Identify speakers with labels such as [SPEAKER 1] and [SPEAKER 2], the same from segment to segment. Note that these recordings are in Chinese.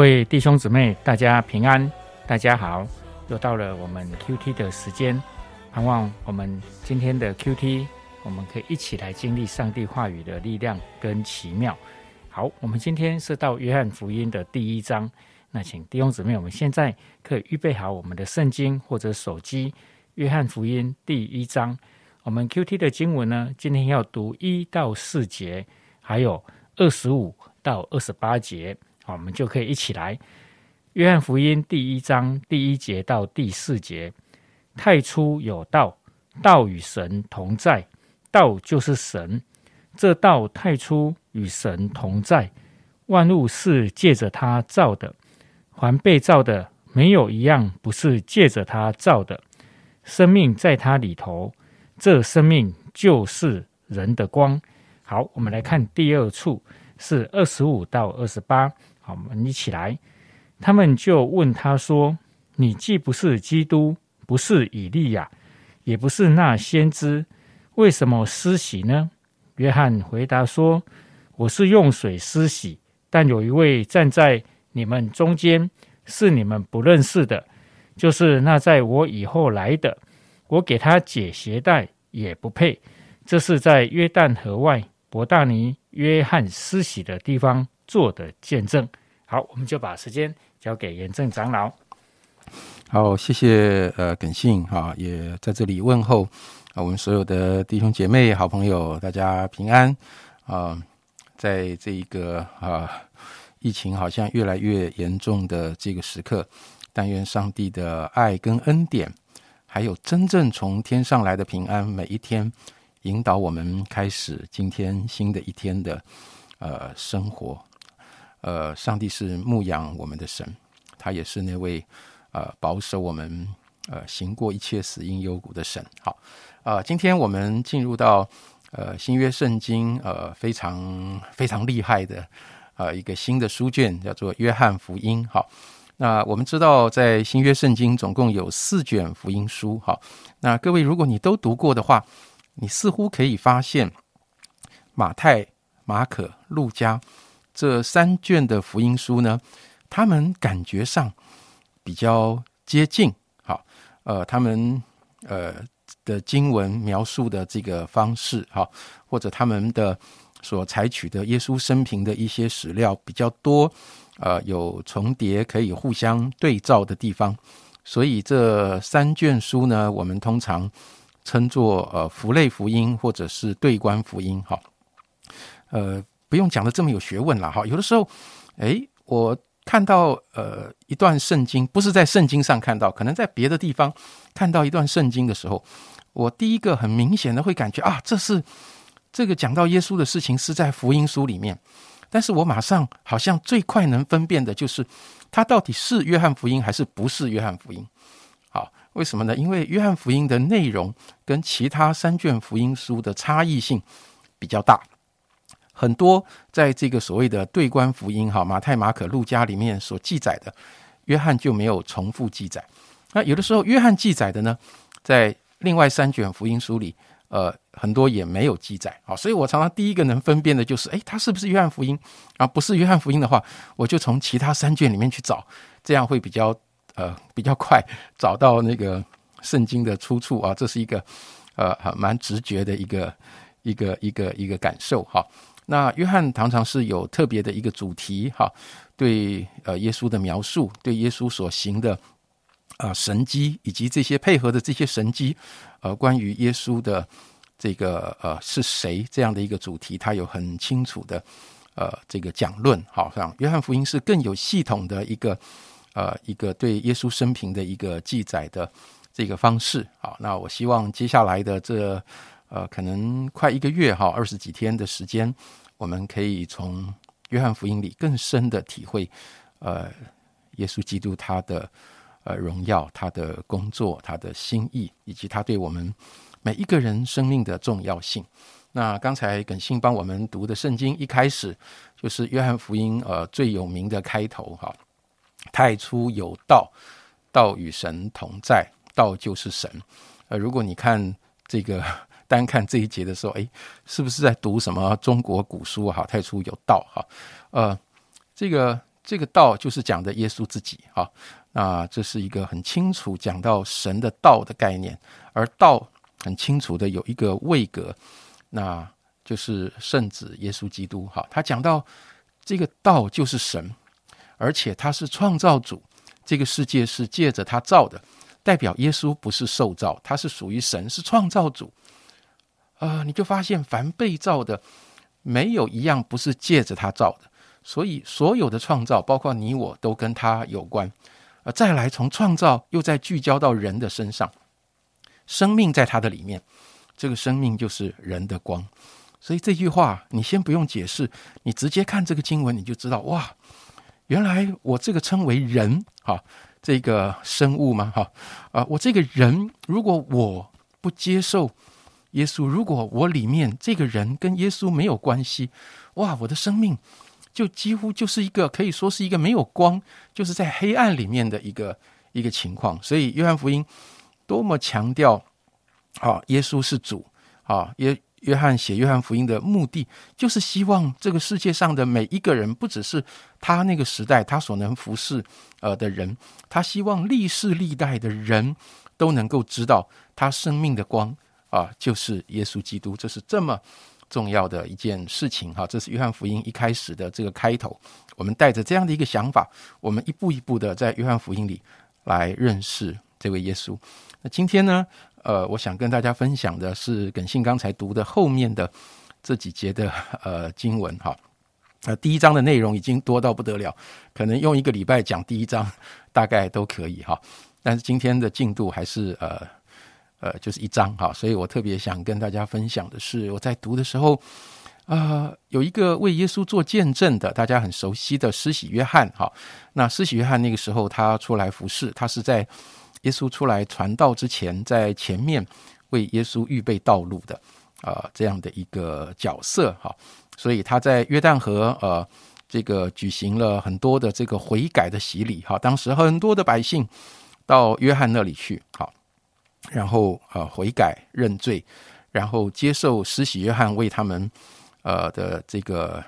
[SPEAKER 1] 各位弟兄姊妹，大家平安，大家好，又到了我们 Q T 的时间，盼望我们今天的 Q T，我们可以一起来经历上帝话语的力量跟奇妙。好，我们今天是到约翰福音的第一章，那请弟兄姊妹，我们现在可以预备好我们的圣经或者手机，约翰福音第一章，我们 Q T 的经文呢，今天要读一到四节，还有二十五到二十八节。我们就可以一起来，《约翰福音》第一章第一节到第四节：太初有道，道与神同在，道就是神。这道太初与神同在，万物是借着他造的，凡被造的，没有一样不是借着他造的。生命在他里头，这生命就是人的光。好，我们来看第二处，是二十五到二十八。我们一起来，他们就问他说：“你既不是基督，不是以利亚，也不是那先知，为什么施洗呢？”约翰回答说：“我是用水施洗，但有一位站在你们中间，是你们不认识的，就是那在我以后来的。我给他解鞋带也不配。这是在约旦河外伯大尼约翰施洗的地方做的见证。”好，我们就把时间交给严正长老。
[SPEAKER 2] 好，谢谢呃耿信哈，也在这里问候啊，我们所有的弟兄姐妹、好朋友，大家平安啊！在这一个啊疫情好像越来越严重的这个时刻，但愿上帝的爱跟恩典，还有真正从天上来的平安，每一天引导我们开始今天新的一天的呃生活。呃，上帝是牧养我们的神，他也是那位呃保守我们呃行过一切死荫幽谷的神。好，呃，今天我们进入到呃新约圣经呃非常非常厉害的呃一个新的书卷，叫做约翰福音。好，那我们知道在新约圣经总共有四卷福音书。好，那各位如果你都读过的话，你似乎可以发现马太、马可、路加。这三卷的福音书呢，他们感觉上比较接近，好，呃，他们呃的经文描述的这个方式，好，或者他们的所采取的耶稣生平的一些史料比较多，呃，有重叠可以互相对照的地方，所以这三卷书呢，我们通常称作呃福类福音或者是对观福音，好，呃。不用讲的这么有学问了哈。有的时候，哎，我看到呃一段圣经，不是在圣经上看到，可能在别的地方看到一段圣经的时候，我第一个很明显的会感觉啊，这是这个讲到耶稣的事情是在福音书里面。但是我马上好像最快能分辨的就是，它到底是约翰福音还是不是约翰福音。好，为什么呢？因为约翰福音的内容跟其他三卷福音书的差异性比较大。很多在这个所谓的对观福音哈，马太、马可、路加里面所记载的，约翰就没有重复记载。那有的时候约翰记载的呢，在另外三卷福音书里，呃，很多也没有记载。好，所以我常常第一个能分辨的就是，哎，它是不是约翰福音？啊，不是约翰福音的话，我就从其他三卷里面去找，这样会比较呃比较快找到那个圣经的出处啊。这是一个呃蛮直觉的一个一个一个一个感受哈。那约翰常常是有特别的一个主题，哈，对呃耶稣的描述，对耶稣所行的啊神迹，以及这些配合的这些神迹，呃，关于耶稣的这个呃是谁这样的一个主题，他有很清楚的呃这个讲论，好像约翰福音是更有系统的一个呃一个对耶稣生平的一个记载的这个方式，好，那我希望接下来的这呃可能快一个月哈，二十几天的时间。我们可以从约翰福音里更深的体会，呃，耶稣基督他的呃荣耀、他的工作、他的心意，以及他对我们每一个人生命的重要性。那刚才耿信帮我们读的圣经一开始就是约翰福音呃最有名的开头哈，太初有道，道与神同在，道就是神。呃，如果你看这个。单看这一节的时候，哎，是不是在读什么中国古书？哈，太初有道，哈，呃，这个这个道就是讲的耶稣自己啊。那这是一个很清楚讲到神的道的概念，而道很清楚的有一个位格，那就是圣子耶稣基督。哈，他讲到这个道就是神，而且他是创造主，这个世界是借着他造的，代表耶稣不是受造，他是属于神，是创造主。啊，你就发现凡被造的，没有一样不是借着他造的，所以所有的创造，包括你我都跟他有关。呃，再来从创造又再聚焦到人的身上，生命在他的里面，这个生命就是人的光。所以这句话你先不用解释，你直接看这个经文你就知道，哇，原来我这个称为人哈，这个生物吗？哈啊，我这个人如果我不接受耶稣，如果我里面这个人跟耶稣没有关系，哇，我的生命。就几乎就是一个可以说是一个没有光，就是在黑暗里面的一个一个情况。所以约翰福音多么强调啊，耶稣是主啊！约约翰写约翰福音的目的，就是希望这个世界上的每一个人，不只是他那个时代他所能服侍呃的人，他希望历世历代的人都能够知道他生命的光啊，就是耶稣基督。这是这么。重要的一件事情，哈，这是约翰福音一开始的这个开头。我们带着这样的一个想法，我们一步一步的在约翰福音里来认识这位耶稣。那今天呢，呃，我想跟大家分享的是耿信刚才读的后面的这几节的呃经文，哈。呃，第一章的内容已经多到不得了，可能用一个礼拜讲第一章大概都可以，哈。但是今天的进度还是呃。呃，就是一章哈，所以我特别想跟大家分享的是，我在读的时候，呃，有一个为耶稣做见证的，大家很熟悉的施洗约翰哈。那施洗约翰那个时候他出来服侍，他是在耶稣出来传道之前，在前面为耶稣预备道路的啊，这样的一个角色哈。所以他在约旦河呃，这个举行了很多的这个悔改的洗礼哈。当时很多的百姓到约翰那里去好。然后呃悔改认罪，然后接受施洗约翰为他们呃的这个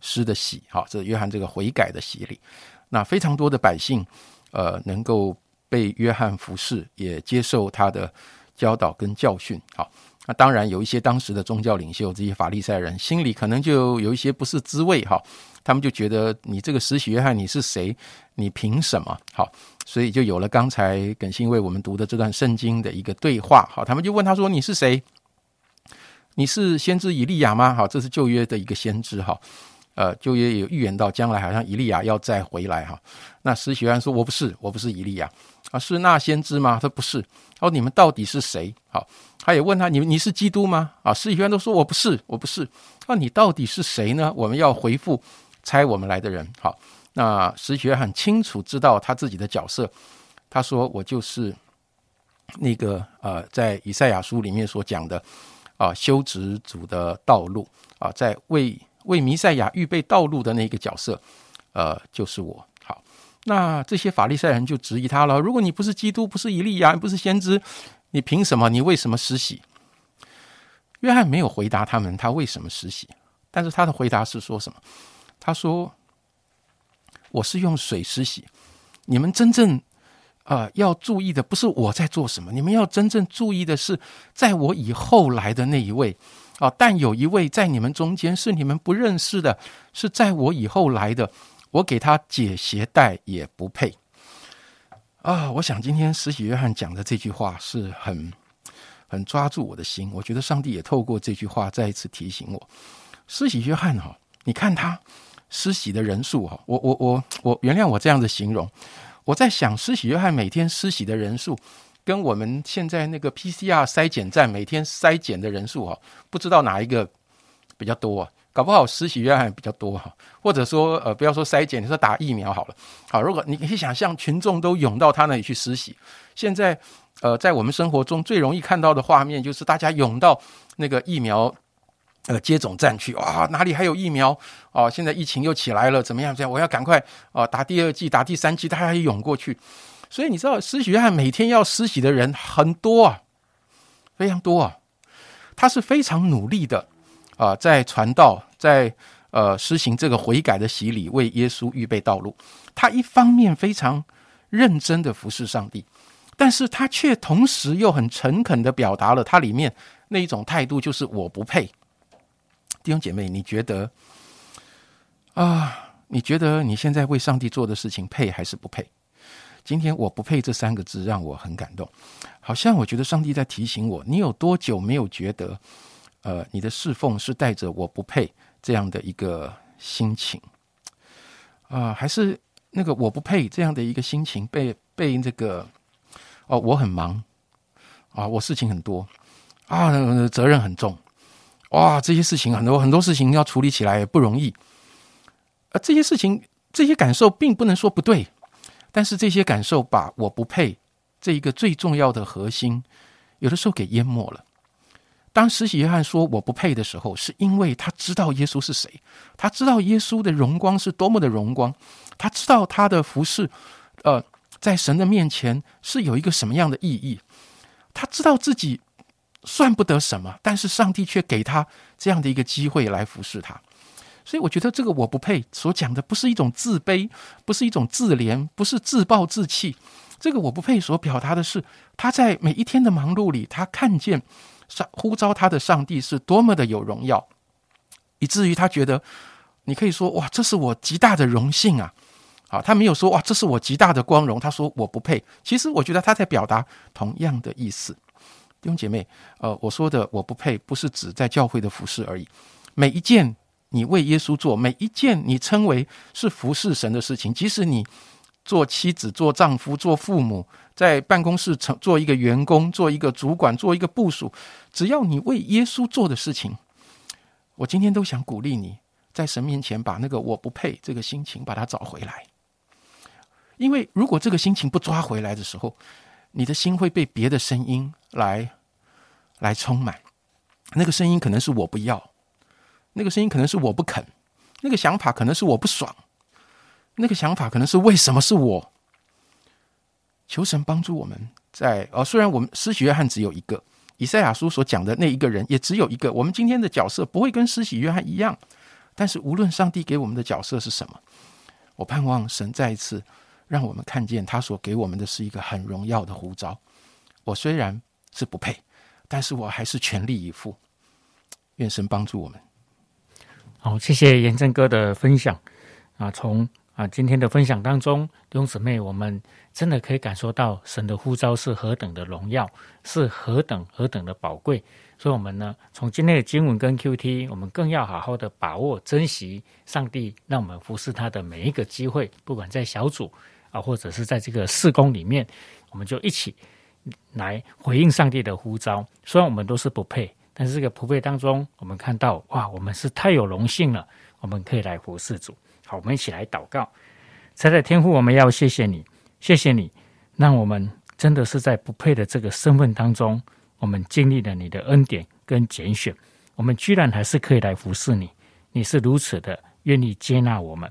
[SPEAKER 2] 施的洗，好，这约翰这个悔改的洗礼。那非常多的百姓呃能够被约翰服侍，也接受他的教导跟教训。好，那当然有一些当时的宗教领袖，这些法利赛人心里可能就有一些不是滋味哈，他们就觉得你这个施洗约翰你是谁？你凭什么？好。所以就有了刚才耿信为我们读的这段圣经的一个对话。好，他们就问他说：“你是谁？你是先知以利亚吗？”好，这是旧约的一个先知。哈，呃，旧约有预言到将来好像以利亚要再回来。哈，那使学员说：“我不是，我不是以利亚啊，是那先知吗？”他不是。哦，你们到底是谁？好，他也问他：“你你是基督吗？”啊，使学员都说：“我不是，我不是。”那你到底是谁呢？我们要回复猜我们来的人。好。那石学很清楚知道他自己的角色，他说：“我就是那个呃，在以赛亚书里面所讲的啊，修直主的道路啊，在为为弥赛亚预备道路的那个角色，呃，就是我。好，那这些法利赛人就质疑他了：如果你不是基督，不是以利亚，不是先知，你凭什么？你为什么施洗？约翰没有回答他们他为什么施洗，但是他的回答是说什么？他说。”我是用水施洗，你们真正啊要注意的不是我在做什么，你们要真正注意的是，在我以后来的那一位啊。但有一位在你们中间是你们不认识的，是在我以后来的，我给他解鞋带也不配啊。我想今天施洗约翰讲的这句话是很很抓住我的心，我觉得上帝也透过这句话再一次提醒我，施洗约翰哈，你看他。施洗的人数哈，我我我我原谅我这样的形容。我在想，施洗约翰每天施洗的人数，跟我们现在那个 PCR 筛检站每天筛检的人数哈，不知道哪一个比较多啊。搞不好施洗约翰比较多哈，或者说呃，不要说筛检，你说打疫苗好了。好，如果你可以想象群众都涌到他那里去施洗，现在呃，在我们生活中最容易看到的画面就是大家涌到那个疫苗。呃，接种站去啊，哪里还有疫苗啊？现在疫情又起来了，怎么样？这样我要赶快啊，打第二剂，打第三剂，大家也涌过去。所以你知道，施洗约翰每天要施洗的人很多啊，非常多啊。他是非常努力的啊，在传道，在呃施行这个悔改的洗礼，为耶稣预备道路。他一方面非常认真的服侍上帝，但是他却同时又很诚恳的表达了他里面那一种态度，就是我不配。弟兄姐妹，你觉得啊？你觉得你现在为上帝做的事情配还是不配？今天我不配这三个字让我很感动，好像我觉得上帝在提醒我：你有多久没有觉得，呃，你的侍奉是带着我不配这样的一个心情啊？还是那个我不配这样的一个心情被被这个哦，我很忙啊，我事情很多啊，责任很重哇，这些事情很多很多事情要处理起来不容易啊，这些事情这些感受并不能说不对。但是这些感受把我不配这一个最重要的核心，有的时候给淹没了。当施洗约翰说我不配的时候，是因为他知道耶稣是谁，他知道耶稣的荣光是多么的荣光，他知道他的服饰，呃，在神的面前是有一个什么样的意义。他知道自己算不得什么，但是上帝却给他这样的一个机会来服侍他。所以我觉得这个我不配所讲的不是一种自卑，不是一种自怜，不是自暴自弃。这个我不配所表达的是他在每一天的忙碌里，他看见上呼召他的上帝是多么的有荣耀，以至于他觉得你可以说哇，这是我极大的荣幸啊！好，他没有说哇，这是我极大的光荣。他说我不配。其实我觉得他在表达同样的意思。弟兄姐妹，呃，我说的我不配，不是指在教会的服饰而已，每一件。你为耶稣做每一件你称为是服侍神的事情，即使你做妻子、做丈夫、做父母，在办公室成做一个员工、做一个主管、做一个部署，只要你为耶稣做的事情，我今天都想鼓励你在神面前把那个我不配这个心情把它找回来。因为如果这个心情不抓回来的时候，你的心会被别的声音来来充满，那个声音可能是我不要。那个声音可能是我不肯，那个想法可能是我不爽，那个想法可能是为什么是我？求神帮助我们，在呃，虽然我们施洗约翰只有一个，以赛亚书所讲的那一个人也只有一个，我们今天的角色不会跟施洗约翰一样，但是无论上帝给我们的角色是什么，我盼望神再一次让我们看见他所给我们的是一个很荣耀的呼召。我虽然是不配，但是我还是全力以赴。愿神帮助我们。
[SPEAKER 1] 好，谢谢严正哥的分享啊！从啊今天的分享当中，弟兄姊妹，我们真的可以感受到神的呼召是何等的荣耀，是何等何等的宝贵。所以，我们呢，从今天的经文跟 Q T，我们更要好好的把握、珍惜上帝让我们服侍他的每一个机会，不管在小组啊，或者是在这个事工里面，我们就一起来回应上帝的呼召。虽然我们都是不配。但是这个不配当中，我们看到哇，我们是太有荣幸了，我们可以来服侍主。好，我们一起来祷告。在在天父，我们要谢谢你，谢谢你，让我们真的是在不配的这个身份当中，我们经历了你的恩典跟拣选，我们居然还是可以来服侍你。你是如此的愿意接纳我们，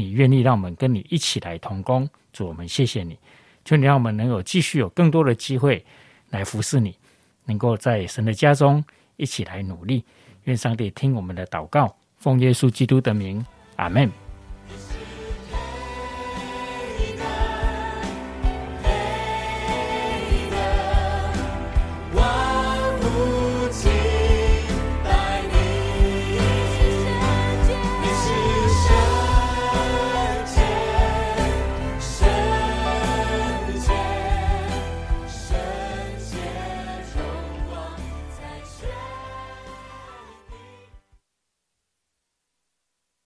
[SPEAKER 1] 你愿意让我们跟你一起来同工。主，我们谢谢你，求你让我们能够继续有更多的机会来服侍你，能够在神的家中。一起来努力，愿上帝听我们的祷告，奉耶稣基督的名，阿门。